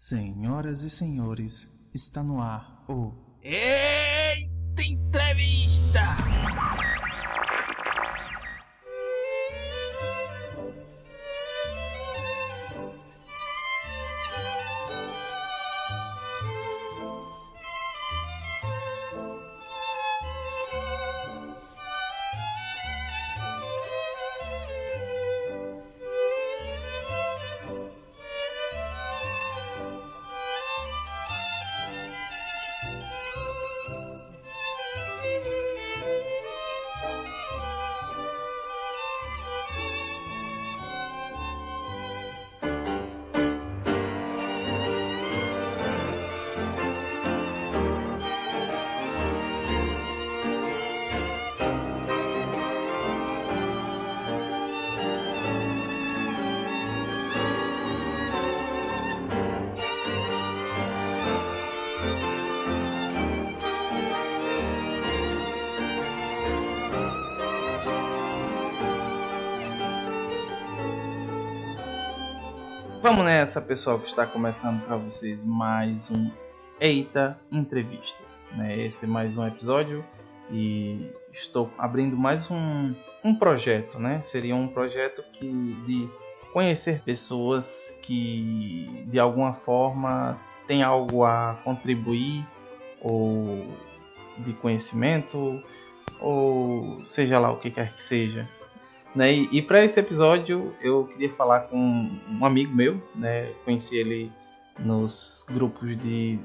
Senhoras e senhores, está no ar o Eita Vamos nessa, pessoal, que está começando para vocês mais um Eita Entrevista. Né? Esse é mais um episódio e estou abrindo mais um, um projeto, né? Seria um projeto que de conhecer pessoas que de alguma forma têm algo a contribuir ou de conhecimento ou seja lá o que quer que seja né? E, e para esse episódio eu queria falar com um amigo meu, né? Conheci ele nos grupos de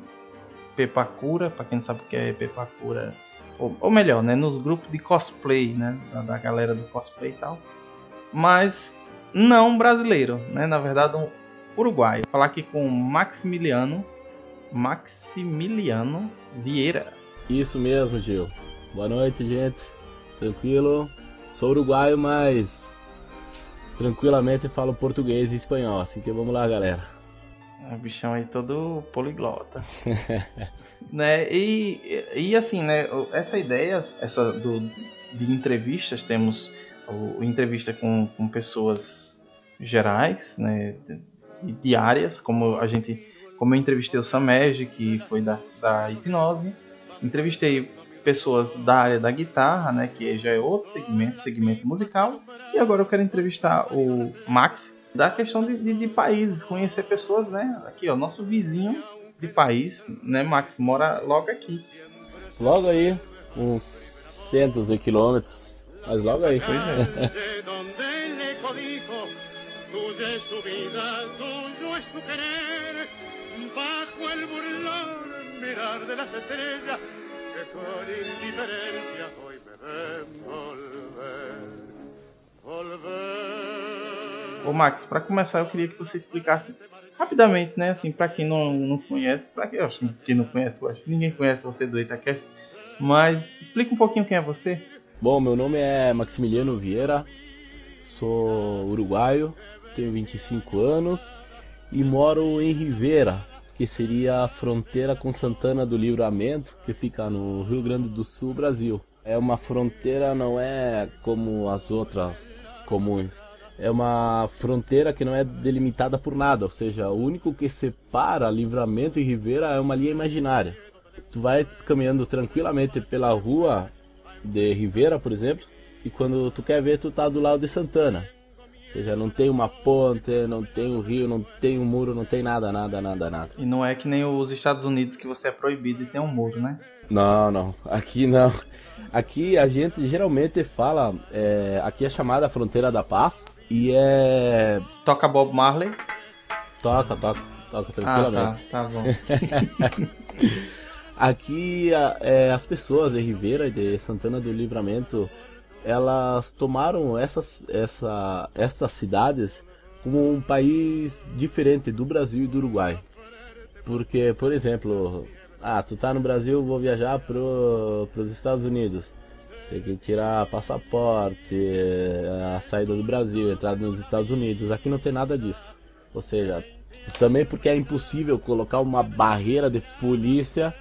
Pepacura, para quem não sabe o que é Pepacura, ou, ou melhor, né? Nos grupos de cosplay, né? Da, da, galera do cosplay e tal. Mas não brasileiro, né? Na verdade um uruguaio. Falar aqui com Maximiliano, Maximiliano Vieira. Isso mesmo, Gil. Boa noite, gente. Tranquilo? Sou uruguaio, mas tranquilamente falo português e espanhol. Assim que vamos lá, galera. É, o bichão aí todo poliglota. né? E, e assim, né? Essa ideia, essa do, de entrevistas, temos o, entrevista com, com pessoas gerais, né? Diárias, como a gente. Como eu entrevistei o Samej, que foi da, da hipnose. Entrevistei pessoas da área da guitarra, né, que já é outro segmento, segmento musical. E agora eu quero entrevistar o Max da questão de, de, de países, conhecer pessoas, né? Aqui, ó, nosso vizinho de país, né, Max, mora logo aqui. Logo aí, uns centos de quilômetros, mas logo aí. Pois é. con indiferencia hoy me ven volver, volver. Ô Max, para começar eu queria que você explicasse rapidamente, né, assim, para quem não, não conhece, para quem eu acho que não conhece, eu acho que ninguém conhece você do Itacast, mas explica um pouquinho quem é você. Bom, meu nome é Maximiliano Vieira, sou uruguaio, tenho 25 anos e moro em Rivera, que seria a fronteira com Santana do Livramento, que fica no Rio Grande do Sul, Brasil. É uma fronteira, não é como as outras comuns. É uma fronteira que não é delimitada por nada, ou seja, o único que separa Livramento e Rivera é uma linha imaginária. Tu vai caminhando tranquilamente pela rua de Rivera, por exemplo, e quando tu quer ver, tu tá do lado de Santana. Ou seja, não tem uma ponte, não tem um rio, não tem um muro, não tem nada, nada, nada, nada. E não é que nem os Estados Unidos que você é proibido de ter um muro, né? Não, não. Aqui não. Aqui a gente geralmente fala, é, aqui é chamada Fronteira da Paz e é. Toca Bob Marley? Toca, toca, toca tranquilamente. Ah, tá, tá bom. aqui é, as pessoas de Ribeira e de Santana do Livramento elas tomaram essas, essa, essas cidades como um país diferente do Brasil e do Uruguai. Porque, por exemplo, ah, tu tá no Brasil, vou viajar pro, pros Estados Unidos. Tem que tirar passaporte, a saída do Brasil, entrada nos Estados Unidos. Aqui não tem nada disso. Ou seja, também porque é impossível colocar uma barreira de polícia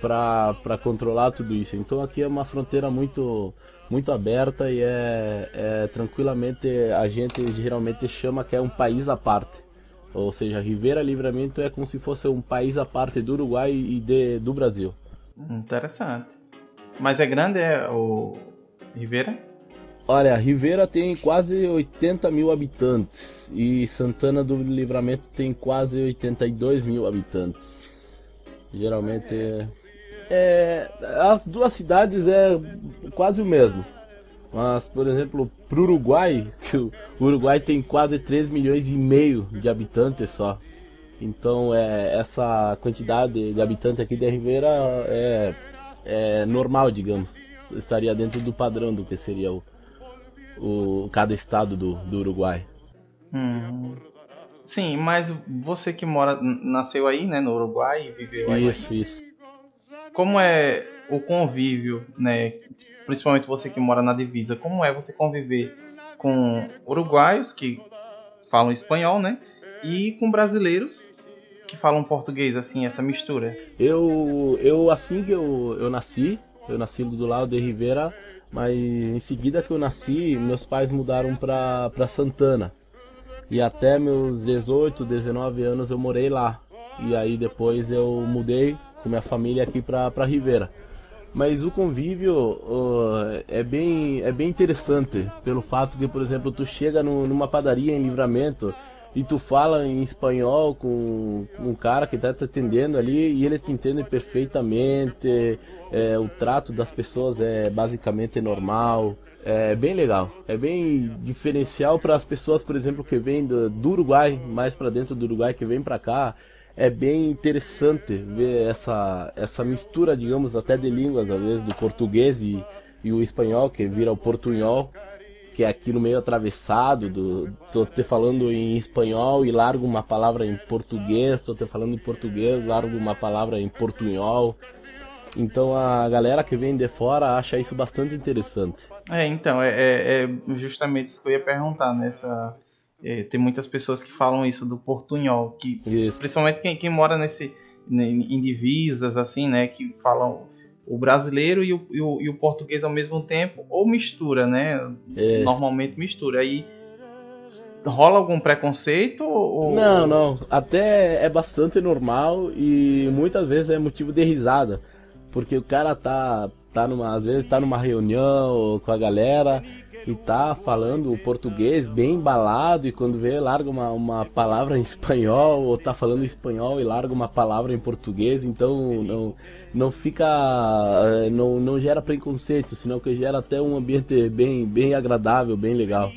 para controlar tudo isso. Então aqui é uma fronteira muito muito aberta e é, é, tranquilamente a gente geralmente chama que é um país à parte. Ou seja, Rivera Livramento é como se fosse um país à parte do Uruguai e de, do Brasil. Interessante. Mas é grande é o Rivera? Olha, Rivera tem quase 80 mil habitantes e Santana do Livramento tem quase 82 mil habitantes. Geralmente é, é, as duas cidades é quase o mesmo. Mas, por exemplo, para o Uruguai, o Uruguai tem quase 3 milhões e meio de habitantes só. Então, é, essa quantidade de habitantes aqui de Rivera é, é normal, digamos. Estaria dentro do padrão do que seria o, o cada estado do, do Uruguai. Hum. Sim, mas você que mora, nasceu aí, né, no Uruguai e viveu aí. Isso, isso. Como é o convívio, né, principalmente você que mora na divisa, como é você conviver com uruguaios que falam espanhol, né, e com brasileiros que falam português, assim, essa mistura? Eu, eu assim que eu, eu nasci, eu nasci do lado de Rivera, mas em seguida que eu nasci, meus pais mudaram para Santana. E até meus 18, 19 anos eu morei lá. E aí depois eu mudei com minha família aqui para Rivera. Mas o convívio uh, é, bem, é bem interessante, pelo fato que, por exemplo, tu chega no, numa padaria em livramento e tu fala em espanhol com, com um cara que está te atendendo ali e ele te entende perfeitamente, é, o trato das pessoas é basicamente normal, é bem legal, é bem diferencial para as pessoas, por exemplo, que vêm do, do Uruguai, mais para dentro do Uruguai, que vêm para cá, é bem interessante ver essa, essa mistura, digamos, até de línguas, às vezes, do português e, e o espanhol, que vira o portunhol, que é aquilo meio atravessado, do, tô te falando em espanhol e largo uma palavra em português, tô te falando em português, largo uma palavra em portunhol. Então a galera que vem de fora acha isso bastante interessante. É, então, é, é, é justamente isso que eu ia perguntar nessa é, tem muitas pessoas que falam isso do portunhol, que Isso. principalmente quem, quem mora nesse em divisas assim, né, que falam o brasileiro e o, e o, e o português ao mesmo tempo ou mistura, né? É. Normalmente mistura. Aí rola algum preconceito ou Não, não. Até é bastante normal e muitas vezes é motivo de risada. Porque o cara tá, tá numa, às vezes tá numa reunião com a galera e tá falando o português bem embalado e quando vê larga uma, uma palavra em espanhol ou tá falando espanhol e larga uma palavra em português, então não, não fica eh, não, não gera preconceito, senão que gera até um ambiente bem, bem agradável, bem legal.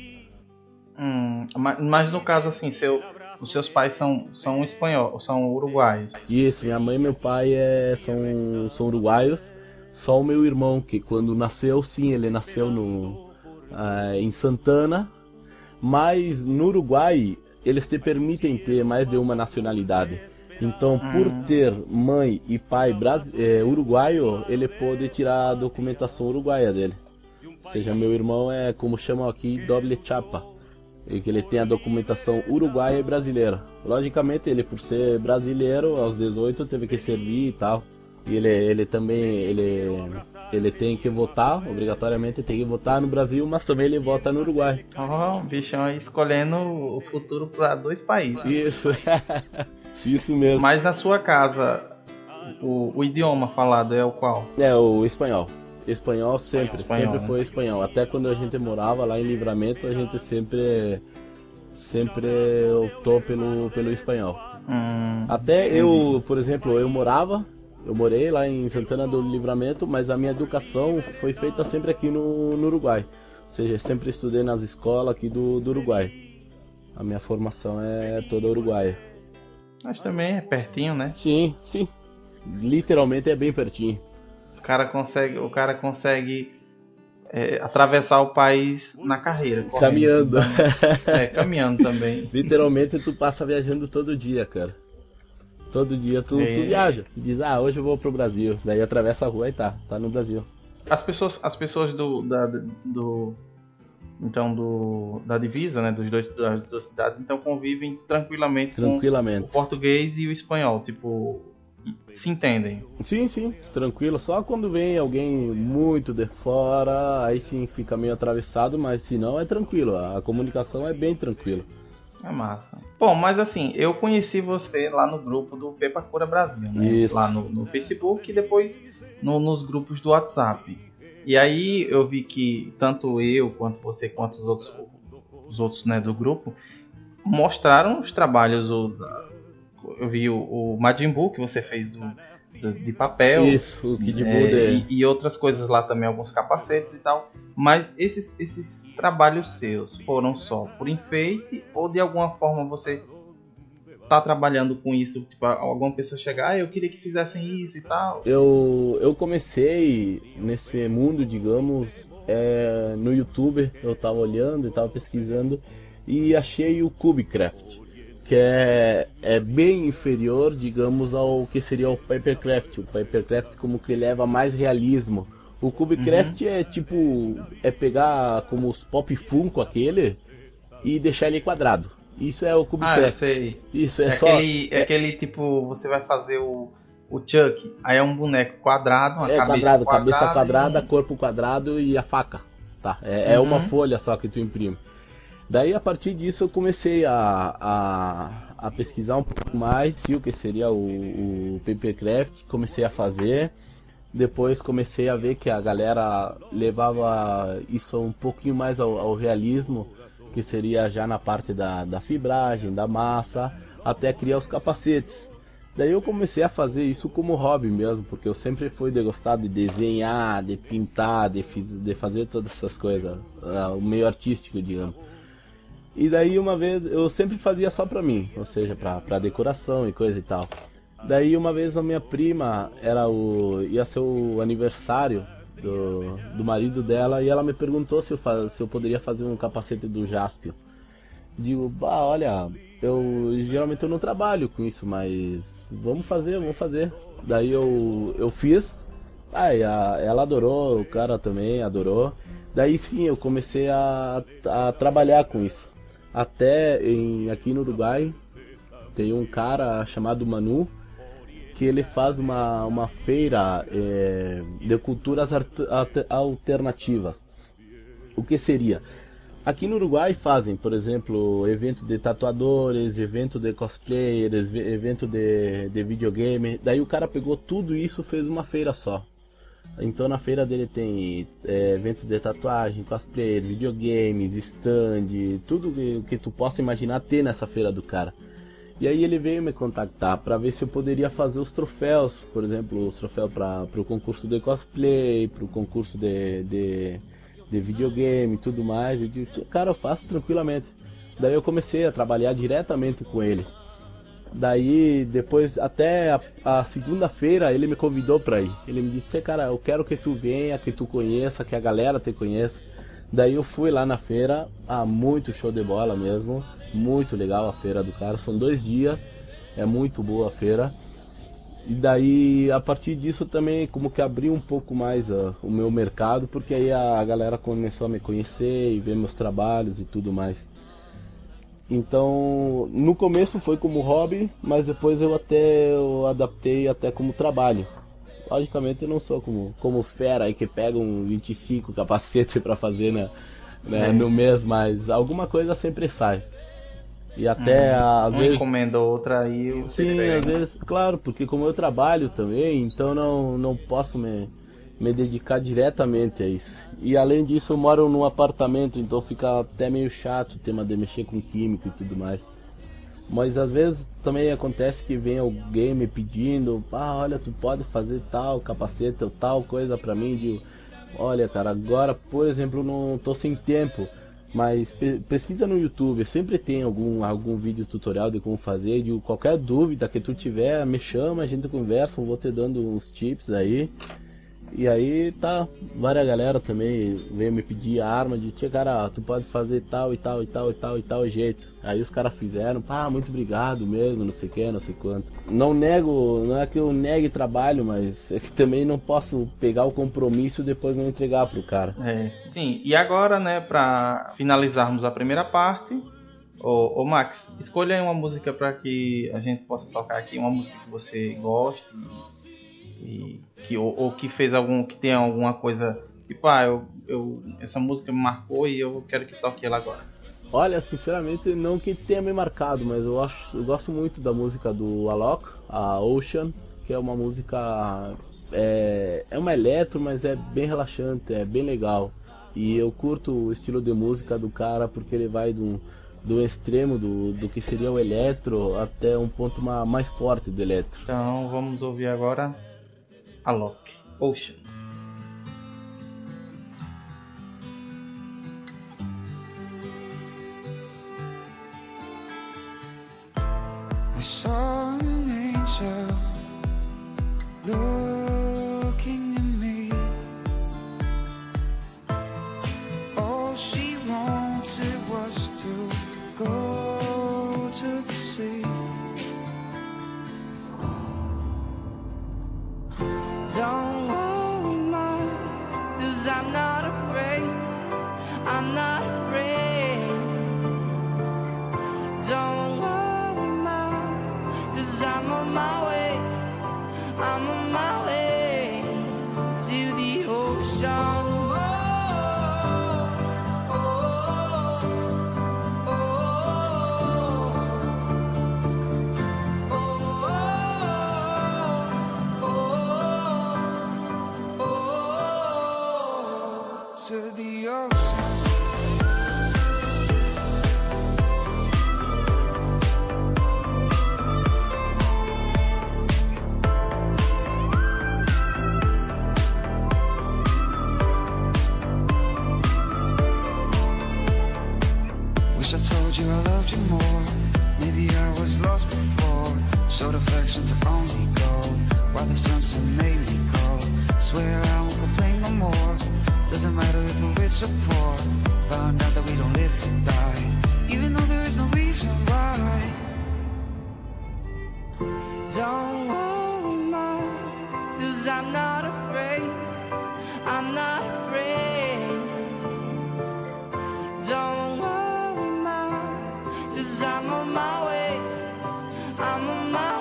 Hum, ma- mas no caso assim, seu, os seus pais são são espanhol, são uruguaios. Isso, minha mãe e meu pai é, são, são uruguaios. Só o meu irmão, que quando nasceu, sim, ele nasceu no, ah, em Santana. Mas no Uruguai, eles te permitem ter mais de uma nacionalidade. Então, por ter mãe e pai eh, uruguaio, ele pode tirar a documentação uruguaia dele. Ou seja, meu irmão é, como chamam aqui, doble chapa. E que ele tem a documentação uruguaia e brasileira. Logicamente, ele por ser brasileiro, aos 18 teve que servir e tal. E ele, ele também ele, ele tem que votar, obrigatoriamente tem que votar no Brasil, mas também ele vota no Uruguai. Ó, o bichão aí escolhendo o futuro para dois países. Isso, isso mesmo. Mas na sua casa, o, o idioma falado é o qual? É o espanhol. Espanhol sempre, Espanhol, sempre né? foi espanhol. Até quando a gente morava lá em Livramento, a gente sempre sempre optou pelo, pelo espanhol. Hum, Até eu, por exemplo, eu morava, eu morei lá em Santana do Livramento, mas a minha educação foi feita sempre aqui no, no Uruguai. Ou seja, sempre estudei nas escolas aqui do, do Uruguai. A minha formação é toda uruguaia. mas também é pertinho, né? Sim, sim. Literalmente é bem pertinho. O cara consegue, o cara consegue é, atravessar o país na carreira. correndo. Caminhando. É, caminhando também. Literalmente tu passa viajando todo dia, cara. Todo dia tu, É. tu viaja. Tu diz, ah, hoje eu vou pro Brasil. Daí atravessa a rua e tá, tá no Brasil. As pessoas, as pessoas do, da, do então do da divisa, né, dos dois das duas cidades, então convivem tranquilamente, com Tranquilamente. o português e o espanhol, tipo se entendem. Sim, sim, tranquilo. Só quando vem alguém muito de fora, aí sim fica meio atravessado, mas se não é tranquilo. A comunicação é bem tranquila. É massa. Bom, mas assim, eu conheci você lá no grupo do Pepa Cura Brasil, né? Isso. Lá no, no Facebook e depois no- nos grupos do WhatsApp. E aí eu vi que tanto eu quanto você quanto os outros, os outros né, do grupo mostraram os trabalhos. O, eu vi o, o Majin Buu que você fez do, de papel. Isso, o Kid É, Buda é... e, e outras coisas lá também, alguns capacetes e tal. Mas esses, esses trabalhos seus foram só por enfeite ou de alguma forma você tá trabalhando com isso? Tipo, alguma pessoa chegar, ah, eu queria que fizessem isso e tal. Eu, eu comecei nesse mundo, digamos, é, no YouTube. Eu tava olhando e tava pesquisando e achei o Cubecraft, que é, é bem inferior, digamos, ao que seria o Papercraft. O Papercraft como que leva mais realismo. O Cubecraft é tipo, é pegar como os Pop Funko aquele e deixar ele quadrado. Isso é o Ah, eu Cubecraft. sei. Isso é, É, só aquele, é aquele tipo, você vai fazer o, o Chuck, aí é um boneco quadrado, uma É cabeça quadrado, quadrada. cabeça quadrada, e- corpo quadrado e a faca. Tá, é, é uma Uhum. folha só que tu imprime. Daí a partir disso eu comecei a, a, a pesquisar um pouco mais o que seria o, o Papercraft, comecei a fazer. Depois comecei a ver que a galera levava isso um pouquinho mais ao, ao realismo, que seria já na parte da, da fibragem, da massa, até criar os capacetes. Daí eu comecei a fazer isso como hobby mesmo, porque eu sempre fui de gostar de desenhar, de pintar, de, de fazer todas essas coisas, ah, o meio artístico, digamos. E daí uma vez eu sempre fazia só pra mim, ou seja, pra, pra decoração e coisa e tal. Daí uma vez a minha prima era o ia ser o aniversário do, do marido dela e ela me perguntou se eu, fa- se eu poderia fazer um capacete do Jaspion. Digo, bah, olha, eu geralmente eu não trabalho com isso, mas vamos fazer, vamos fazer. Daí eu, eu fiz, aí a, ela adorou, o cara também adorou. Daí sim eu comecei a, a trabalhar com isso. Até em, aqui no Uruguai tem um cara chamado Manu que ele faz uma, uma feira é, de culturas alternativas. O que seria? Aqui no Uruguai fazem, por exemplo, evento de tatuadores, evento de cosplayers, ve- evento de, de videogame. Daí o cara pegou tudo isso fez uma feira só. Então na feira dele tem é, evento de tatuagem, cosplayer, videogames, stand, tudo que, que tu possa imaginar ter nessa feira do cara. E aí ele veio me contactar para ver se eu poderia fazer os troféus, por exemplo, os troféus para o concurso de cosplay, para o concurso de, de, de videogame e tudo mais. Eu disse, cara, eu faço tranquilamente. Daí eu comecei a trabalhar diretamente com ele. Daí, depois, até a, a segunda-feira, ele me convidou pra ir. Ele me disse, cara, eu quero que tu venha, que tu conheça, que a galera te conheça. Daí eu fui lá na feira, ah, muito show de bola mesmo, muito legal a feira do cara, são dois dias, é muito boa a feira. E daí, a partir disso também, como que abriu um pouco mais ah, o meu mercado, porque aí a galera começou a me conhecer e ver meus trabalhos e tudo mais. Então, no começo foi como hobby, mas depois eu até eu adaptei até como trabalho. Logicamente eu não sou como, como os fera aí que pegam 25 capacetes para fazer né, né, É. no mês, mas alguma coisa sempre sai. E até às Uma vezes encomenda outra aí você Sim, às vezes, claro, porque como eu trabalho também, então não, não posso me, me dedicar diretamente a isso. E além disso, eu moro num apartamento, então fica até meio chato o tema de mexer com químico e tudo mais. Mas às vezes também acontece que vem alguém me pedindo, ah, olha, tu pode fazer tal capacete ou tal coisa pra mim, digo, olha, cara, agora, por exemplo, não tô sem tempo. Mas pe- pesquisa no YouTube, sempre tem algum, algum vídeo tutorial de como fazer. De qualquer dúvida que tu tiver, me chama, a gente conversa, eu vou te dando uns tips aí. E aí tá, várias galera também veio me pedir arma de tia, cara, tu pode fazer tal e tal e tal e tal e tal jeito. Aí os caras fizeram, pá, muito obrigado mesmo, não sei o que, não sei quanto. Não nego, não é que eu negue trabalho, mas é que também não posso pegar o compromisso e depois não entregar pro cara. É, sim. E agora, né, pra finalizarmos a primeira parte, ô, ô Max, escolha aí uma música para que a gente possa tocar aqui, uma música que você goste e que ou, ou que fez algum, que tenha alguma coisa tipo, ah, eu, eu essa música me marcou e eu quero que toque ela agora. Olha, sinceramente, não que tenha me marcado, mas eu, acho, eu gosto muito da música do Alok, a Ocean, que é uma música. É, é uma eletro, mas é bem relaxante, é bem legal. E eu curto o estilo de música do cara porque ele vai do, do extremo do, do que seria o eletro até um ponto mais forte do eletro. Então vamos ouvir agora Alok, Ocean. I saw an angel looking at me. All she wanted was to go Affection to only go. While the sunset made me cold. Swear I won't complain no more. Doesn't matter if we're rich or poor. Found out that we don't live to die. Even though there is no reason why. Don't worry, mom. Cause I'm not afraid. I'm not afraid. Don't worry, mom, cause I'm on my way. I'm on my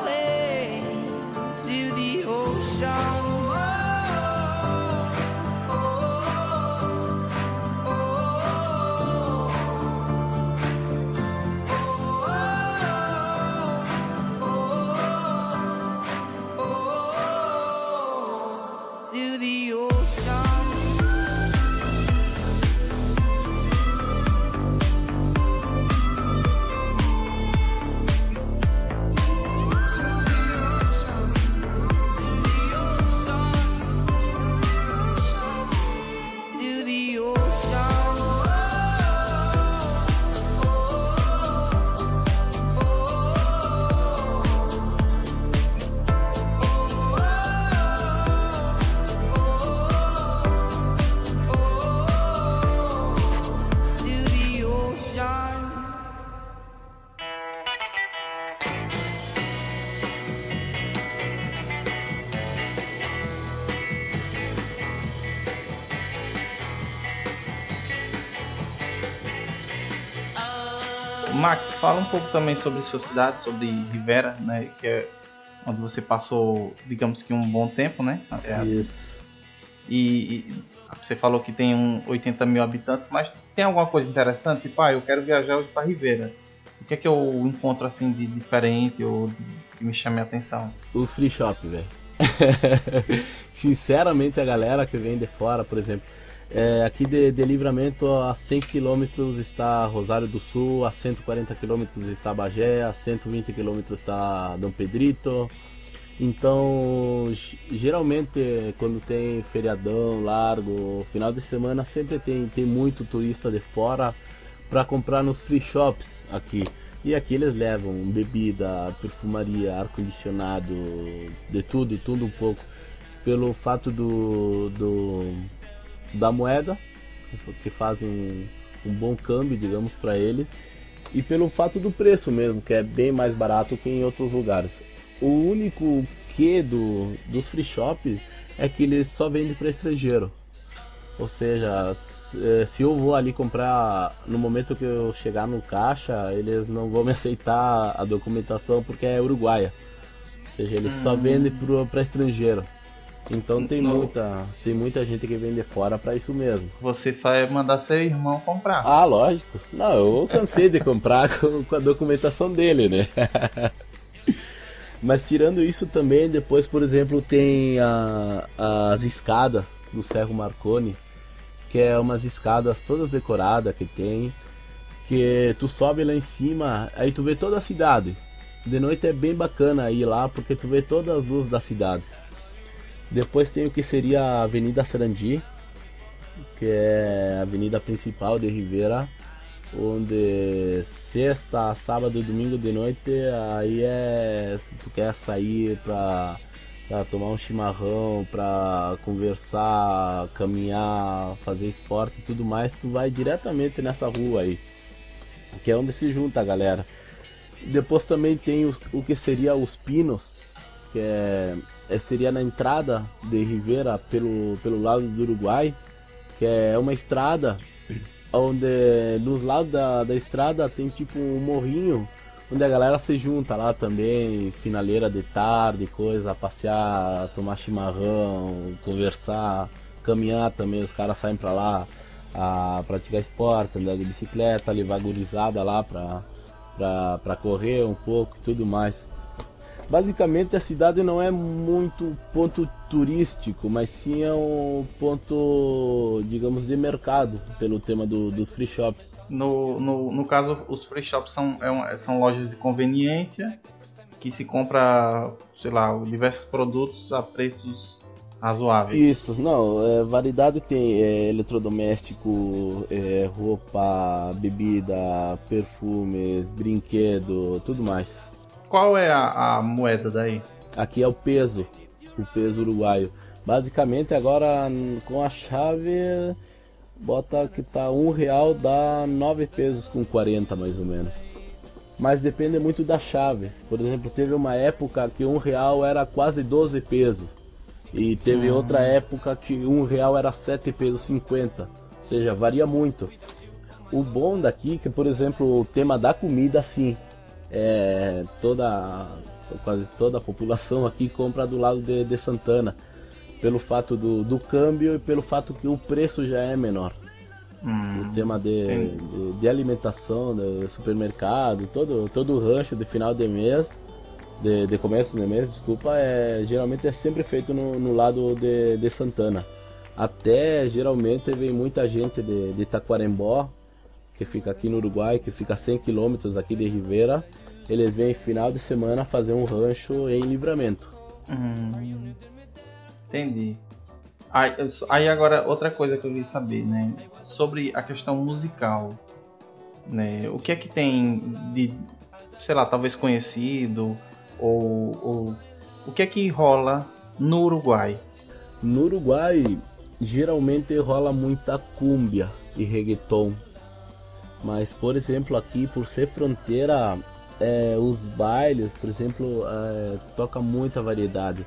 fala um pouco também sobre sua cidade, sobre Rivera, né, que é onde você passou, digamos que um bom tempo, né? É, Isso. E, e você falou que tem um 80 mil habitantes, mas tem alguma coisa interessante? Tipo, ah, eu quero viajar hoje para Rivera. O que é que eu encontro assim de diferente ou de, que me chame a atenção? Os free shop, velho. Sinceramente, a galera que vem de fora, por exemplo, é, aqui de, de Livramento a 100 km está Rosário do Sul, a 140 km está Bagé, a 120 km está Dom Pedrito. Então, geralmente quando tem feriadão largo, final de semana sempre tem, tem muito turista de fora para comprar nos free shops aqui. E aqui eles levam bebida, perfumaria, ar-condicionado, de tudo, tudo um pouco. Pelo fato do, do da moeda, que fazem um, um bom câmbio, digamos, para eles. E pelo fato do preço mesmo, que é bem mais barato que em outros lugares. O único que do, dos free shops é que eles só vendem para estrangeiro. Ou seja, se, eh, se eu vou ali comprar no momento que eu chegar no caixa, eles não vão me aceitar a documentação porque é uruguaia. Ou seja, eles só vendem para estrangeiro. Então tem No- muita, tem muita gente que vem de fora pra isso mesmo. Você só é mandar seu irmão comprar. Ah, lógico. Não, eu cansei de comprar com, com a documentação dele, né? Mas tirando isso também, depois, por exemplo, tem a- as escadas do Cerro Marconi, que é umas escadas todas decoradas que tem, que tu sobe lá em cima, aí tu vê toda a cidade. De noite é bem bacana ir lá, porque tu vê todas as luzes da cidade. Depois tem o que seria a Avenida Sarandi, que é a avenida principal de Rivera, onde sexta, sábado e domingo de noite aí é se tu quer sair pra, pra tomar um chimarrão, pra conversar, caminhar, fazer esporte e tudo mais, tu vai diretamente nessa rua aí, que é onde se junta a galera. Depois também tem os- o que seria os Pinos, que é- seria na entrada de Rivera pelo, pelo lado do Uruguai, que é uma estrada onde nos lados da, da estrada tem tipo um morrinho onde a galera se junta lá também, finaleira de tarde, coisa, passear, tomar chimarrão, conversar, caminhar também, os caras saem pra lá a praticar esporte, andar de bicicleta, levar gurizada lá pra, pra, pra correr um pouco e tudo mais. Basicamente a cidade não é muito ponto turístico, mas sim é um ponto, digamos, de mercado, pelo tema do- dos free shops. No, no, no caso, os free shops são, é são lojas de conveniência que se compra, sei lá, diversos produtos a preços razoáveis. Isso, não, é, variedade tem é, eletrodoméstico, é, roupa, bebida, perfumes, brinquedo, tudo mais. Qual é a, a moeda daí? Aqui é o peso, o peso uruguaio. Basicamente agora com a chave bota que tá um real dá 9 pesos com 40 mais ou menos. Mas depende muito da chave. Por exemplo, teve uma época que um real era quase 12 pesos. E teve outra época que um real era 7 pesos 50. Ou seja, varia muito. O bom daqui é que, por exemplo, o tema da comida, sim. É, toda, quase toda a população aqui compra do lado de, de Santana. Pelo fato do, do câmbio e pelo fato que o preço já é menor. Hum, O tema de, de, de alimentação, de supermercado, todo, todo rancho de final de mês, de, de começo de mês, desculpa, é, geralmente é sempre feito no, no lado de, Santana. Até geralmente vem muita gente de, de Taquarembó, que fica aqui no Uruguai, que fica a 100 km aqui de Rivera. Eles vêm final de semana fazer um rancho em livramento. Hum, entendi. Aí, aí agora outra coisa que eu queria saber, né? Sobre a questão musical, né? O que é que tem de, sei lá, talvez conhecido ou, ou o que é que rola no Uruguai? No Uruguai, geralmente rola muita cúmbia e reggaeton. Mas, por exemplo, aqui, por ser fronteira, é, os bailes, por exemplo, é, toca muita variedade.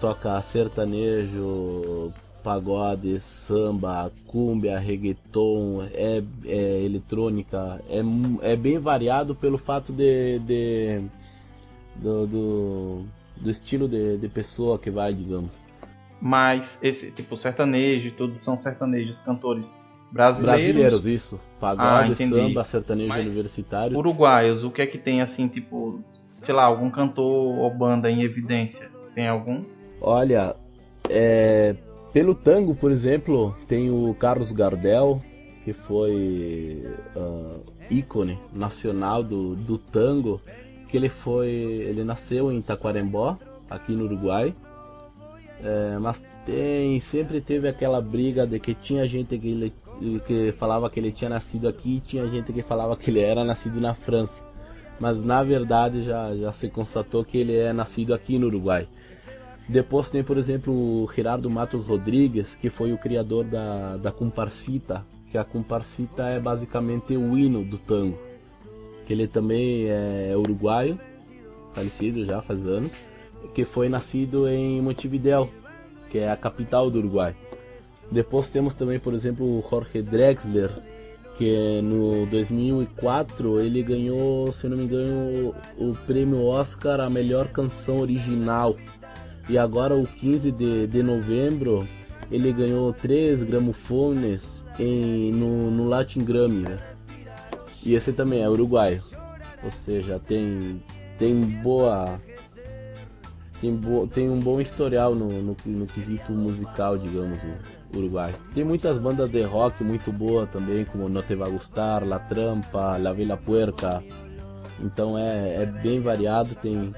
Toca sertanejo, pagode, samba, cúmbia, reggaeton, é, é eletrônica. É, é bem variado pelo fato de, de- do, do, do estilo de, de pessoa que vai, digamos. Mas esse tipo sertanejo tudo são sertanejos cantores brasileiros, Brasileiros, isso. Ah, Pagode, entendi. samba, sertanejo Mas universitário. uruguaios. O que é que tem assim, tipo, sei lá, algum cantor ou banda em evidência? Tem algum? Olha, é, pelo tango, por exemplo, tem o Carlos Gardel, que foi ah, ícone nacional do, do tango, que ele foi, ele nasceu em Taquarembó, aqui no Uruguai, É, mas tem, sempre teve aquela briga de que tinha gente que, ele, que falava que ele tinha nascido aqui e tinha gente que falava que ele era nascido na França. Mas na verdade já, já se constatou que ele é nascido aqui no Uruguai. Depois tem, por exemplo, o Gerardo Matos Rodrigues, que foi o criador da, da comparsita, que a comparsita é basicamente o hino do tango. Que ele também é uruguaio, falecido já faz anos, que foi nascido em Montevideo, que é a capital do Uruguai. Depois temos também, por exemplo, o Jorge Drexler, que no 2004 ele ganhou, se não me engano, o prêmio Oscar a melhor canção original E agora o 15 de, de novembro ele ganhou três gramofones em, no, no Latin Grammy, né? E esse também é uruguaio. Ou seja, tem, tem boa. Tem, bo, tem um bom historial no, no, no quesito musical, digamos, o Uruguai. Tem muitas bandas de rock muito boas também, como No Te Va Gustar, La Trampa, La Vela Puerca. Então é, é bem variado, tem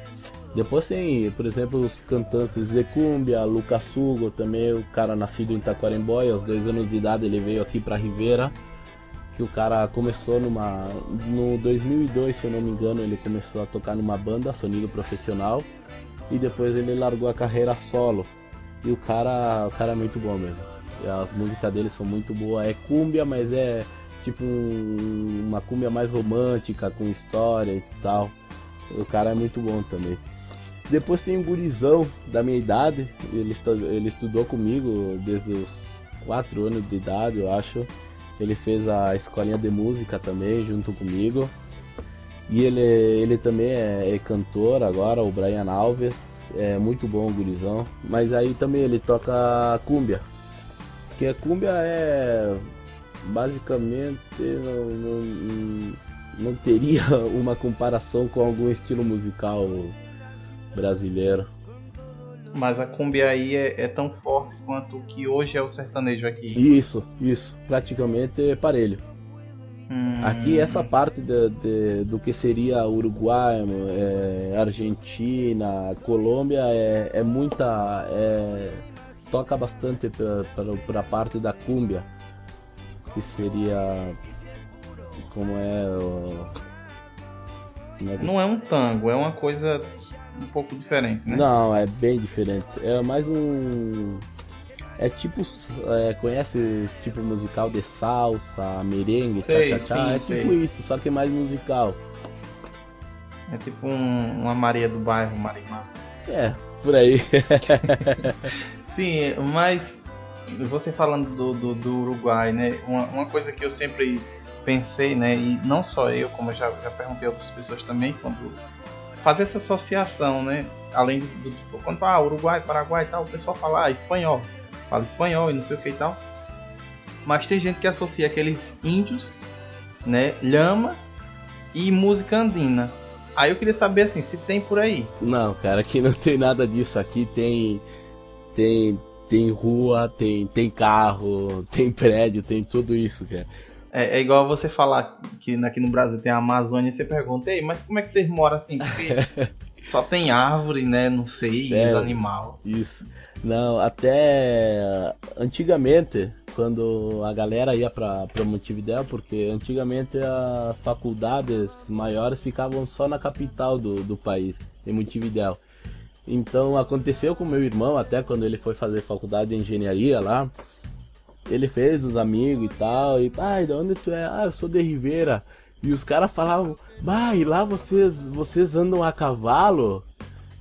depois tem, por exemplo, os cantantes de cumbia, Lucas Hugo também, o cara nascido em Taquarembó, aos dois anos de idade ele veio aqui para Rivera, que o cara começou numa no 2002, se eu não me engano, ele começou a tocar numa banda, sonido profissional, e depois ele largou a carreira solo. E o cara, o cara é muito bom mesmo. As músicas dele são muito boas, é cumbia, mas é tipo um, uma cumbia mais romântica, com história e tal. O cara é muito bom também. Depois tem um gurizão da minha idade, ele, ele estudou comigo desde os 4 anos de idade, eu acho. Ele fez a escolinha de música também junto comigo. E ele, ele também é, é cantor agora, o Brian Alves. É muito bom o gurizão. Mas aí também ele toca cúmbia. Que a cúmbia é basicamente não, não, não teria uma comparação com algum estilo musical brasileiro. Mas a cumbia aí é, é, tão forte quanto o que hoje é o sertanejo aqui. Isso, isso. Praticamente é parelho. Hum... Aqui essa parte de, de, do que seria Uruguai, é, Argentina, Colômbia é, é muita. É, toca bastante para a parte da cumbia. Que seria. Como é. Não é um tango, é uma coisa um pouco diferente, né? Não, é bem diferente. É mais um. É tipo. É, conhece tipo musical de salsa, merengue, tchá, É sei. tipo isso, só que mais musical. É tipo um, uma Maria do bairro, Marimar. É, por aí. sim, mas você falando do, do, do Uruguai, né? Uma, uma, coisa que eu sempre pensei, né? E não só eu, como eu já, já perguntei a outras pessoas também, quando fazer essa associação, né? Além do, do tipo, quando ah, Uruguai, Paraguai e tal, o pessoal fala ah, espanhol, fala espanhol e não sei o que e tal. Mas tem gente que associa aqueles índios, né, lhama e música andina. Aí eu queria saber assim, se tem por aí. Não, cara, aqui não tem nada disso. Aqui tem tem tem rua, tem tem carro, tem prédio, tem tudo isso, cara. É, é, igual você falar que aqui no Brasil tem a Amazônia e você pergunta, Ei, mas como é que vocês moram assim? Porque só tem árvore, né? Não sei, é, animal. Isso. Não, até antigamente, quando a galera ia para Montevideo, porque antigamente as faculdades maiores ficavam só na capital do, do país, em Montevideo. Então aconteceu com meu irmão, até quando ele foi fazer faculdade de engenharia lá, ele fez os amigos e tal. E, pai, de onde tu é? Ah, eu sou de Ribeira. E os caras falavam, pai, lá vocês, vocês andam a cavalo?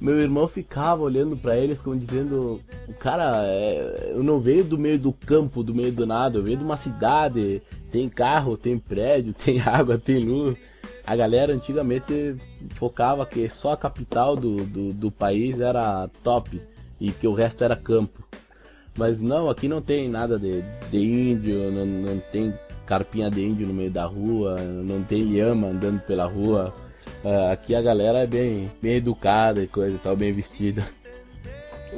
Meu irmão ficava olhando para eles como dizendo, cara, é, eu não veio do meio do campo, do meio do nada, eu veio de uma cidade, tem carro, tem prédio, tem água, tem luz. A galera antigamente focava que só a capital do, do, do país era top e que o resto era campo. Mas não, aqui não tem nada de, de índio, não, não tem carpinha de índio no meio da rua, não tem lhama andando pela rua. Uh, aqui a galera é bem, bem educada e coisa e tal, bem vestida.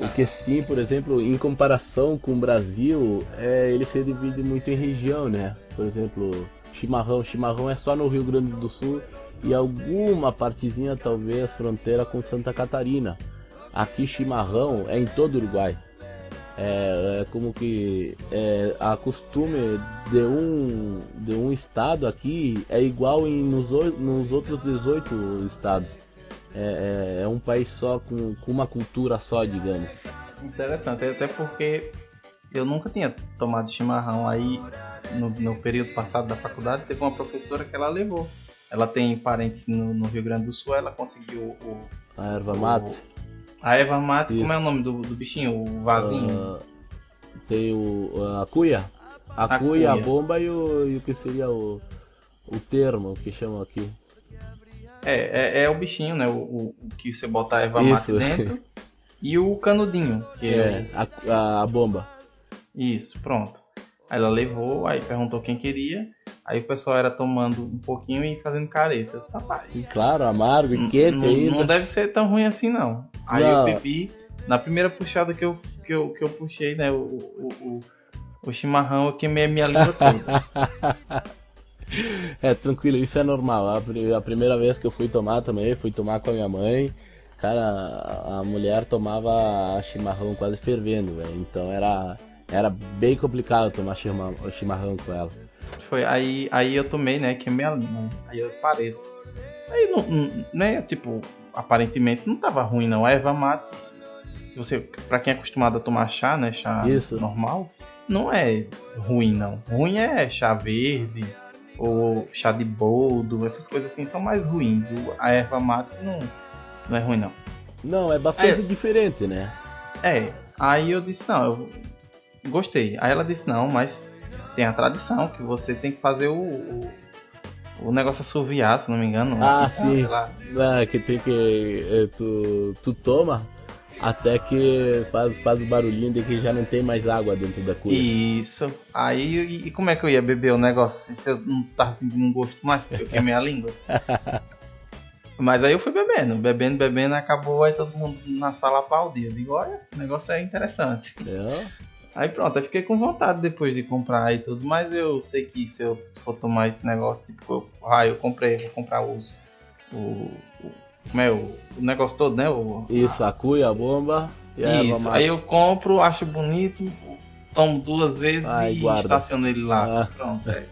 O que sim, por exemplo, em comparação com o Brasil, é, ele se divide muito em região, né? Por exemplo, chimarrão. Chimarrão é só no Rio Grande do Sul e alguma partezinha, talvez, fronteira com Santa Catarina. Aqui chimarrão é em todo o Uruguai. É, é, como que é, a costume de um, de um estado aqui é igual em, nos, nos outros 18 estados. É, é, é, um país só, com, com uma cultura só, digamos. Interessante, até porque eu nunca tinha tomado chimarrão aí no, no período passado da faculdade. Teve uma professora que ela levou. Ela tem parentes no, no Rio Grande do Sul, ela conseguiu o. A erva mate? A Eva mate, como é o nome do, do bichinho? O vasinho? Uh, tem o, a cuia. A, a cuia, cuia, a bomba e o, e o que seria o, o termo que chamam aqui. É, é, é, o bichinho, né? O, o, que você bota a Eva mate dentro. e o canudinho, que é, É, a, a, a bomba. Isso, pronto. Ela levou, aí perguntou quem queria. Aí o pessoal era tomando um pouquinho e fazendo careta. Disse, rapaz, claro, amargo e quente não, ainda. não deve ser tão ruim assim não. Aí Não. eu bebi, na primeira puxada que eu, que eu, que eu puxei, né, o, o, o, o chimarrão, eu queimei a minha língua toda. É, tranquilo, isso é normal. A primeira vez que eu fui tomar também, fui tomar com a minha mãe. Cara, a mulher tomava chimarrão quase fervendo, velho. Então era, era bem complicado tomar chima- chimarrão com ela. Foi, aí, aí eu tomei, né, queimei a língua. Aí eu parei. Aí, não, não- né, tipo, aparentemente não tava ruim não. A erva mate, se você, pra quem é acostumado a tomar chá, né, chá Isso. normal, não é ruim não. Ruim é chá verde ou chá de boldo, essas coisas assim são mais ruins. A erva mate não, não é ruim não. Não, é bastante É. diferente, né? É, aí eu disse, não, eu gostei. Aí ela disse, não, mas tem a tradição que você tem que fazer o, o, o negócio assoviar, se não me engano. Ah, Então, sim. sei lá. Ah, que tem que. eh, Tu, tu toma até que faz, faz o barulhinho de que já não tem mais água dentro da cuia. Isso. Aí, e, e como é que eu ia beber o negócio se eu não tava sentindo um gosto mais, porque eu queimei a língua? Mas aí eu fui bebendo, bebendo, bebendo, acabou aí todo mundo na sala aplaudia. Eu digo, olha, o negócio é interessante. É, Aí pronto, aí fiquei com vontade depois de comprar e tudo, mas eu sei que se eu for tomar esse negócio, tipo, eu, ah, eu comprei, vou comprar os. O, o, como é, o, o negócio todo, né? O, Isso, a cuia, a bomba e isso. Aí eu compro, acho bonito, tomo duas vezes Ai, e guarda. estaciono ele lá. Ah. Pronto, é.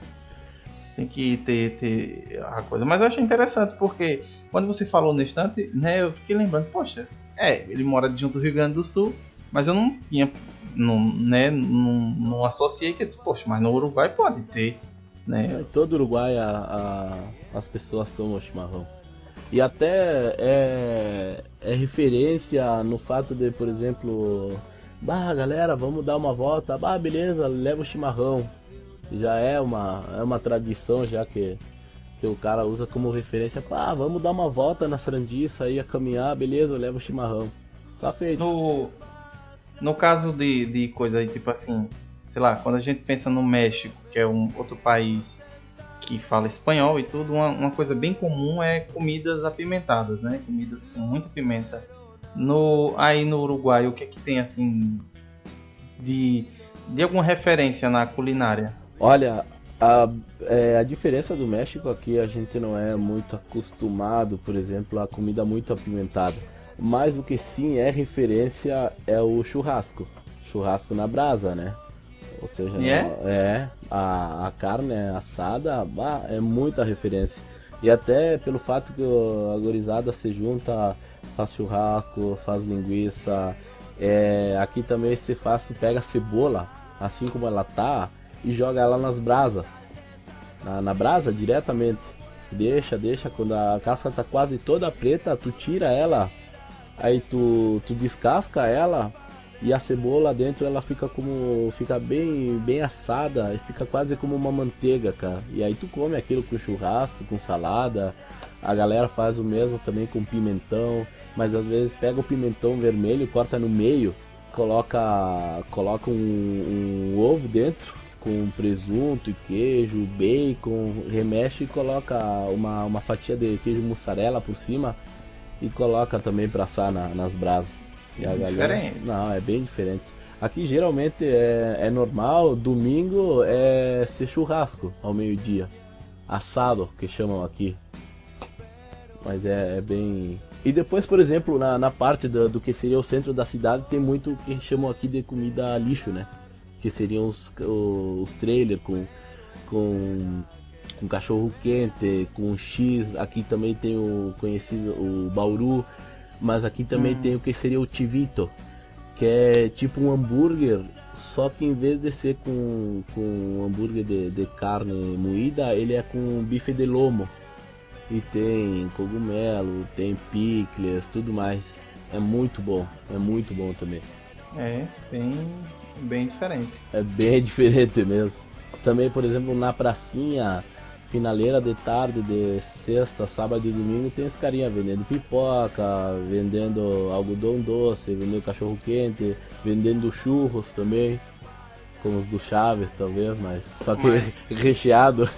Tem que ter, ter a coisa. Mas eu achei interessante porque quando você falou no instante, né, eu fiquei lembrando, poxa, é, ele mora junto do Rio Grande do Sul, mas eu não tinha, não, né, não, não associei que eu disse, poxa, mas no Uruguai pode ter, né? Em todo Uruguai a, a- as pessoas tomam chimarrão. E até é, é referência no fato de, por exemplo, bah galera, vamos dar uma volta, bah beleza, leva o chimarrão. Já é uma, é uma tradição já que, que o cara usa como referência, pá, vamos dar uma volta na frandiça aí a caminhar, beleza, leva o chimarrão. Tá feito. No, no caso de, de coisa aí, tipo assim, sei lá, quando a gente pensa no México, que é um outro país que fala espanhol e tudo, uma, uma coisa bem comum é comidas apimentadas, né? Comidas com muita pimenta. No, aí no Uruguai, o que é que tem assim de, de alguma referência na culinária? Olha, a, é, a diferença do México aqui, a gente não é muito acostumado, por exemplo, a comida muito apimentada. Mas o que sim é referência é o churrasco. Churrasco na brasa, né? Ou seja, E é? é, a, a carne é assada bah, é muita referência. E até pelo fato que a gorizada se junta, faz churrasco, faz linguiça. É, aqui também se faz, pega a cebola, assim como ela tá, e joga ela nas brasas. Na, na brasa diretamente. Deixa, deixa, quando a casca tá quase toda preta, tu tira ela, aí tu, tu descasca ela e a cebola dentro ela fica como. fica bem, bem assada e fica quase como uma manteiga, cara. E aí tu come aquilo com churrasco, com salada. A galera faz o mesmo também com pimentão, mas às vezes pega o pimentão vermelho, corta no meio, coloca, coloca um, um ovo dentro com presunto e queijo, bacon, remexe e coloca uma, uma fatia de queijo mussarela por cima e coloca também pra assar na- nas brasas. E a galera- Diferente. Não, é bem diferente. Aqui geralmente é, é normal, domingo é ser churrasco ao meio-dia. Assado, que chamam aqui. Mas é, é bem. E depois, por exemplo, na, na parte do, do que seria o centro da cidade, tem muito que chamam aqui de comida lixo, né? Que seriam os, os trailers com, com, com cachorro quente, com X. Aqui também tem o conhecido o Bauru, mas aqui também tem o que seria o Tivito, que é tipo um hambúrguer, só que em vez de ser com, com hambúrguer de, de carne moída, ele é com bife de lomo. E tem cogumelo, tem picles, tudo mais. É muito bom, é muito bom também. É, bem, bem diferente. É bem diferente mesmo. Também, por exemplo, na pracinha finaleira de tarde, de sexta, sábado e domingo, tem os carinha vendendo pipoca, vendendo algodão doce, vendendo cachorro quente, vendendo churros também. Como os do Chaves, talvez, mas só que Mas- recheado.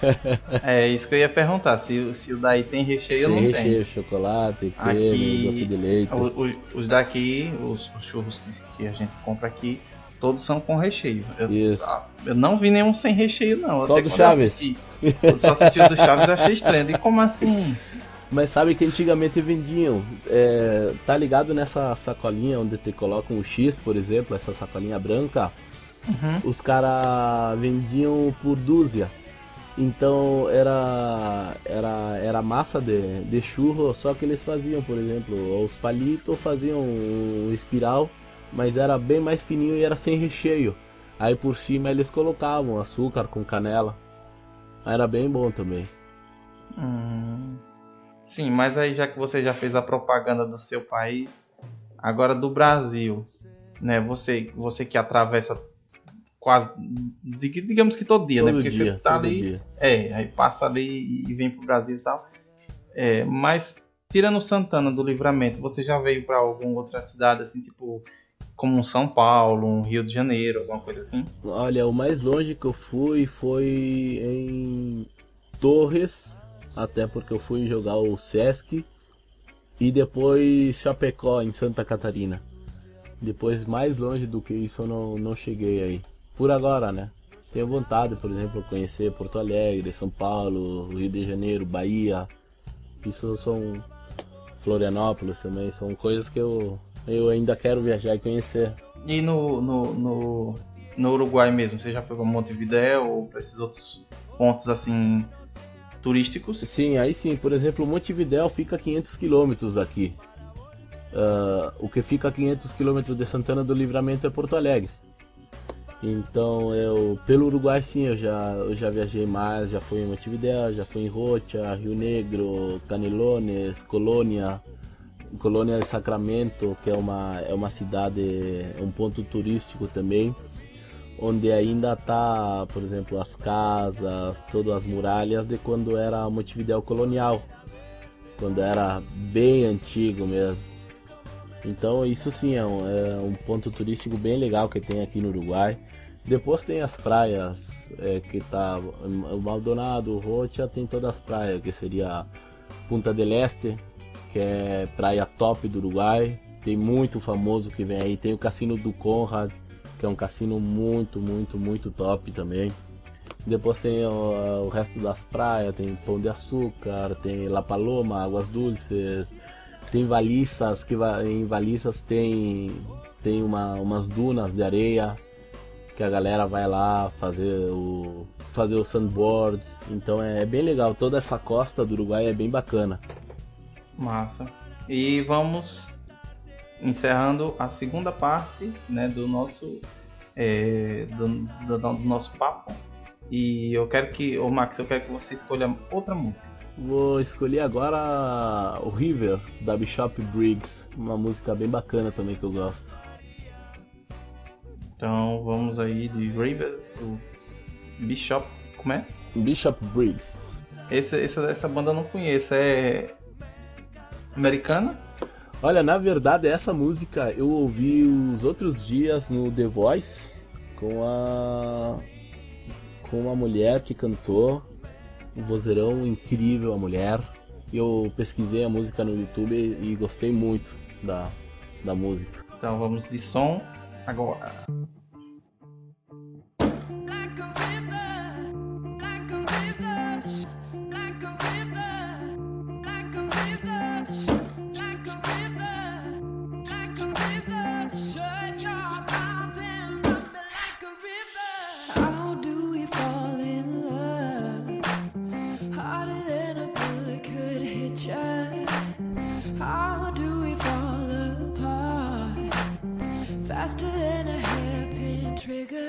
É isso que eu ia perguntar, se, se o daí tem recheio ou tem não recheio, chocolate, creme, Aqui- doce de leite. tem. O- os daqui, os, os churros que, que a gente compra aqui, todos são com recheio. Eu, ah, eu não vi nenhum sem recheio, não. Só Até do Chaves. Eu, assisti, eu só assisti o do Chaves e achei estranho. E como assim? Mas sabe que antigamente vendiam, é, tá ligado nessa sacolinha onde te colocam o X, por exemplo, essa sacolinha branca, Uhum. os caras vendiam por dúzia. Então era era era massa de, de churro, só que eles faziam, por exemplo, os palitos faziam um espiral, mas era bem mais fininho e era sem recheio. Aí por cima eles colocavam açúcar com canela. Era bem bom também. Hum. Sim, mas aí já que você já fez a propaganda do seu país, agora do Brasil, né? Você, você que atravessa quase, dig- digamos que todo dia, né? Todo Porque dia, você tá ali, dia. é, aí passa ali e vem pro Brasil e tal. É, mas tirando Santana do Livramento, você já veio para alguma outra cidade assim, tipo como um São Paulo, um Rio de Janeiro, alguma coisa assim? Olha, o mais longe que eu fui foi em Torres, até porque eu fui jogar o Sesc, e depois Chapecó, em Santa Catarina. Depois, mais longe do que isso, eu não, não cheguei aí. Por agora, né? Tenho vontade, por exemplo, conhecer Porto Alegre, São Paulo, Rio de Janeiro, Bahia. Isso são Florianópolis também, são coisas que eu, eu ainda quero viajar e conhecer. E no, no, no, no Uruguai mesmo, você já foi para Montevidéu ou para esses outros pontos assim turísticos? Sim, aí sim. Por exemplo, Montevidéu fica a 500 quilômetros daqui. Ah, o que fica a 500 quilômetros de Santana do Livramento é Porto Alegre. Então, eu pelo Uruguai sim, eu já, eu já viajei mais, já fui em Montevidéu, já fui em Rocha, Rio Negro, Canelones, Colônia, Colônia de Sacramento, que é uma, é uma cidade, é um ponto turístico também, onde ainda tá, por exemplo, as casas, todas as muralhas de quando era Montevidéu colonial, quando era bem antigo mesmo. Então isso sim é um, é um ponto turístico bem legal que tem aqui no Uruguai. Depois tem as praias é, que tá o Maldonado, Rocha tem todas as praias que seria Punta del Este, que é praia top do Uruguai. Tem muito famoso que vem aí. Tem o Cassino do Conrad, que é um cassino muito, muito, muito top também. Depois tem o, o resto das praias, tem Pão de Açúcar, tem La Paloma, Águas Dulces, tem Valissas, que em Valissas tem, tem uma, umas dunas de areia, que a galera vai lá fazer o, fazer o sandboard. Então é bem legal, toda essa costa do Uruguai é bem bacana. Massa. E vamos encerrando a segunda parte né, do nosso é, do, do- do nosso papo. E eu quero que, ô Max, eu quero que você escolha outra música. Vou escolher agora o River, da Bishop Briggs, uma música bem bacana também que eu gosto. Então vamos aí de River, do Bishop. Como é? Bishop Briggs. Esse, essa, essa banda eu não conheço. É americana? Olha, na verdade, essa música eu ouvi os outros dias no The Voice com a com uma mulher que cantou, um vozeirão incrível a mulher. Eu pesquisei a música no YouTube e gostei muito da, da música. Então vamos de som agora. Like a river, like a river, like faster than a hairpin trigger.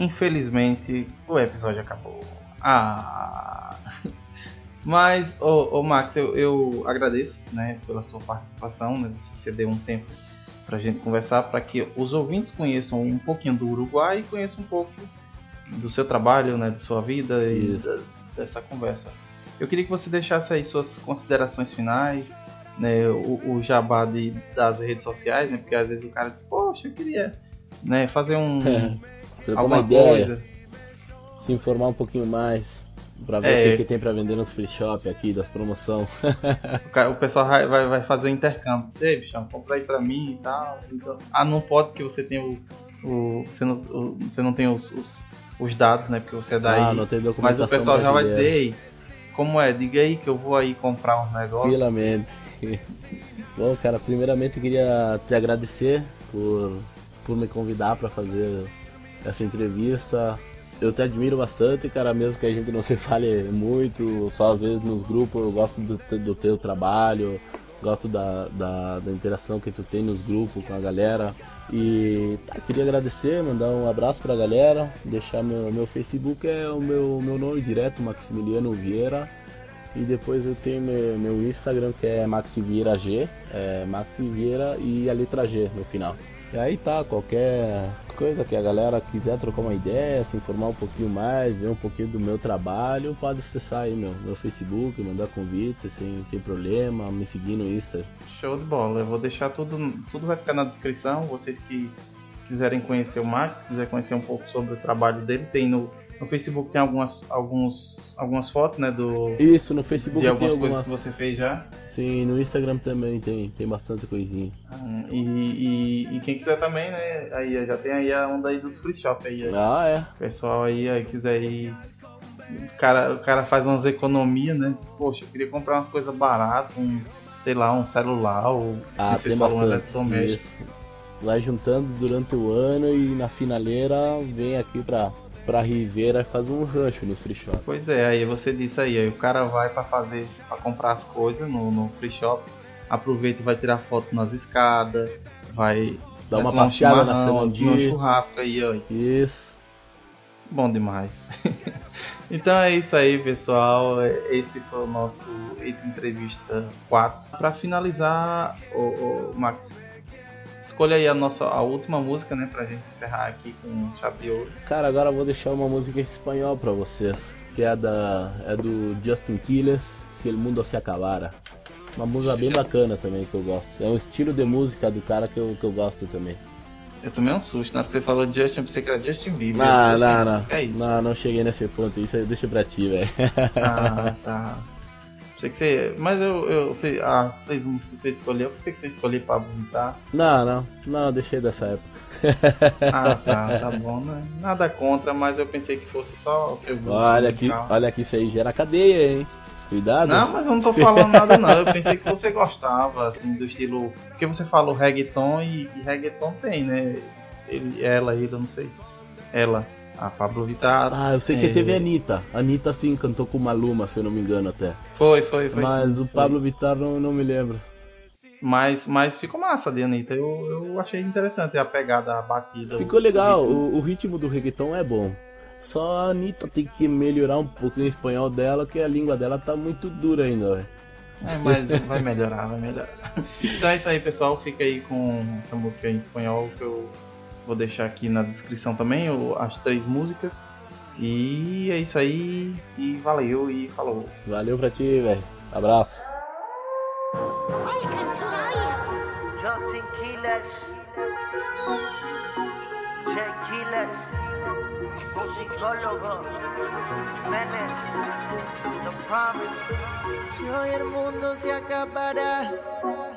Infelizmente o episódio acabou. Ah! Mas, ô, Max, eu, eu agradeço né, pela sua participação, né, você ceder um tempo para a gente conversar, para que os ouvintes conheçam um pouquinho do Uruguai e conheçam um pouco do seu trabalho, né, de sua vida e da- dessa conversa. Eu queria que você deixasse aí suas considerações finais, né, o, o jabá de, das redes sociais, né, porque às vezes o cara diz, poxa, eu queria né, fazer um, Trocar uma alguma ideia, coisa. se informar um pouquinho mais. Pra ver É. o que, que tem pra vender nos free shop aqui, das promoções. O, pessoal vai, vai, fazer o intercâmbio. Ei, bichão, compra aí pra mim e tal. Então, ah, não pode que você tem o. o você, não, o- você não tem os, os, os dados, né? Porque você é daí. Ah, não tem Mas documentação o pessoal já vai dizer, ei, como é? Diga aí que eu vou aí comprar uns negócios. Tranquilamente. Bom, cara, primeiramente eu queria te agradecer por, por me convidar para fazer essa entrevista. Eu te admiro bastante, cara, mesmo que a gente não se fale muito, só às vezes nos grupos, eu gosto do, do teu trabalho, gosto da, da, da interação que tu tem nos grupos com a galera. E tá, queria agradecer, mandar um abraço pra galera, deixar meu, meu Facebook é o meu, meu nome direto, Maximiliano Vieira. E depois eu tenho meu, meu Instagram que é Maxi Vieira G, é Maxi Vieira e a letra G no final. E aí tá, qualquer coisa que a galera quiser trocar uma ideia, se informar um pouquinho mais, ver um pouquinho do meu trabalho, pode acessar aí meu, meu Facebook, mandar convite sem, sem problema, me seguir no Insta. Show de bola. Eu vou deixar tudo. Tudo vai ficar na descrição. Vocês que quiserem conhecer o Max, quiserem conhecer um pouco sobre o trabalho dele, tem no, no Facebook tem algumas, alguns, algumas fotos, né? Do, Isso, no Facebook de algumas algumas, coisas que você fez já. sim, no Instagram também tem, tem bastante coisinha. Ah, E, e, e quem quiser também, né? Aí já tem aí a onda aí dos free shop aí. aí. Ah, é. pessoal aí, aí quiser ir. O cara, o cara faz umas economias, né? Poxa, eu queria comprar umas coisas baratas, um, sei lá, um celular ou Ah, você falou um eletrodoméstico. Vai juntando durante o ano e na finaleira vem aqui pra, pra Ribeira e faz um rancho nos free shop. Pois é, aí você disse aí, aí o cara vai pra fazer, pra comprar as coisas no, no free shop, aproveita e vai tirar foto nas escadas, vai vai uma um passeada na tomar um churrasco aí, ó. Isso. Bom demais. então é isso aí, pessoal. Esse foi o nosso Entrevista 4. Para finalizar, o, Max, escolha aí a nossa a última música, né, pra gente encerrar aqui com chave de ouro. Cara, agora eu vou deixar uma música em espanhol pra vocês. Que é, da, é do Justin Quiles, Se El Mundo Se Acabara. Uma música bem bacana também que eu gosto. É um estilo de música do cara que eu, que eu gosto também. Eu tomei um susto, na hora que você falou Justin, eu pensei que era Justin Bieber. Não, Justin- não, não. É isso. Não, não cheguei nesse ponto. Isso aí deixa pra ti, velho. Ah, tá. Pensei que você. Mas eu, eu sei, as três músicas que você escolheu, eu pensei que você escolheu pra vomitar. Não, não. Não, deixei dessa época. Ah, tá, tá bom, né? Nada contra, mas eu pensei que fosse só o seu gosto Olha aqui, olha aqui, isso aí gera cadeia, hein? Cuidado. Não, mas eu não tô falando nada não. Eu pensei que você gostava, assim, do estilo. Porque você falou reggaeton e, e reggaeton tem, né? Ele, ela, ele, eu não sei. Ela, a Pablo Vittar. Ah, eu sei que É. teve a Anitta. A Anitta sim cantou com Maluma, se eu não me engano até. Foi, foi, foi. Mas sim, o foi. Pablo Vittar não, não me lembro. Mas, mas ficou massa de Anitta. Eu, eu achei interessante a pegada, a batida. Ficou o- legal, o ritmo. o, o ritmo do reggaeton é bom. Só a Anitta tem que melhorar um pouco o espanhol dela, que a língua dela tá muito dura ainda, velho. É, mas vai melhorar, vai melhorar. Então é isso aí, pessoal. Fica aí com essa música em espanhol que eu vou deixar aqui na descrição também, as três músicas. E é isso aí. E valeu e falou. Valeu pra ti, velho. Abraço. Johnson Killers, musicólogo, Menes, The Promise. Si hoy el mundo se acabará,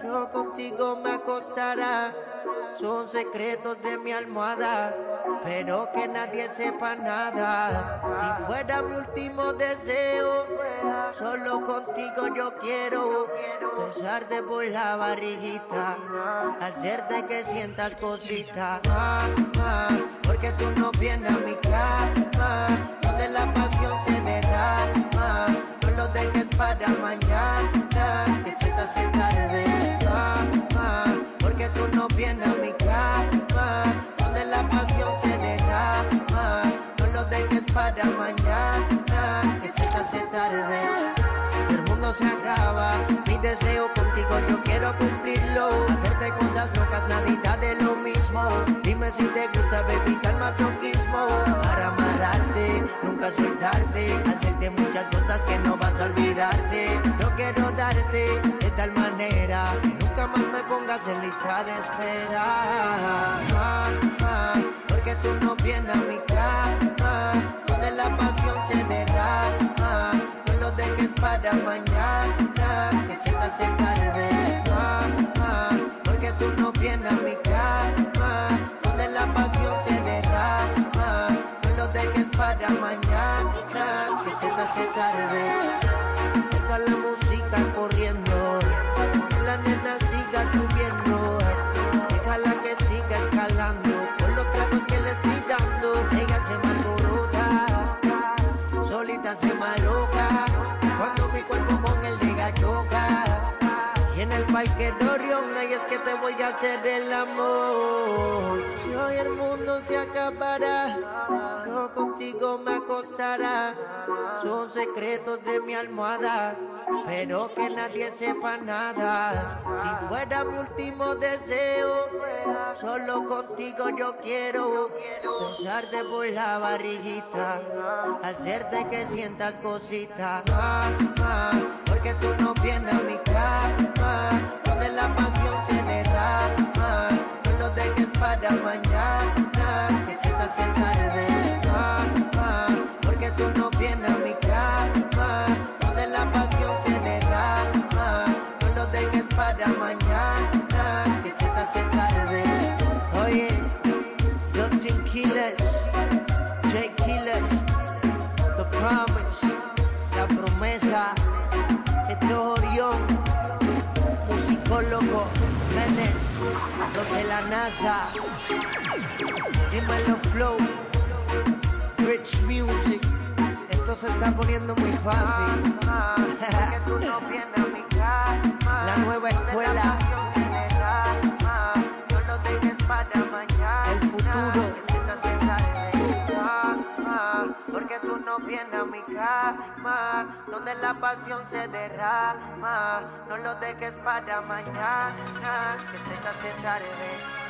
yo contigo me acostará. Son secretos de mi almohada, pero que nadie sepa nada. Si fuera mi último deseo, solo contigo yo quiero besarte por la barriguita, hacerte que sientas cositas. Ah, ah, que tú no vienes a mi cama. Donde la pasión se derrama. No lo dejes para mañana. Que se te hace tarde. Porque tú no vienes a mi cama. Donde la pasión se derrama. No lo dejes para mañana. Que se te hace tarde el mundo se acaba. Mi deseo contigo yo quiero cumplirlo. Hacerte cosas locas, nadita de lo mismo. Dime si te gusta, baby, tal masoquismo. Para amarrarte, nunca soltarte. Hacerte muchas cosas que no vas a olvidarte. Yo quiero darte de tal manera que nunca más me pongas en lista de espera. Ah, ah, porque tú no vienes a mi cama, donde la pasión se derrama. No lo dejes para mañana, acabará, yo contigo me acostará. Son secretos de mi almohada, pero que nadie sepa nada. Si fuera mi último deseo, solo contigo yo quiero besarte por la barriguita, hacerte que sientas cositas. Porque tú no vienes a mi cama, donde la pasión se derrama. No lo dejes para mañana, hace tarde. Porque tú no vienes a mi cama, donde la pasión se derrama. No lo dejes para mañana, que se te hace tarde. Oye, Jotin Killers, J Killers, The Promise, La Promesa, esto es Orión, musicólogo, Menes, los de la NASA, dímelo Flow, Rich Music, esto se está poniendo muy fácil. La nueva escuela, el futuro. Porque tú no vienes a mi cama, donde la pasión se derrama. No lo dejes para mañana, que se te hace tarde.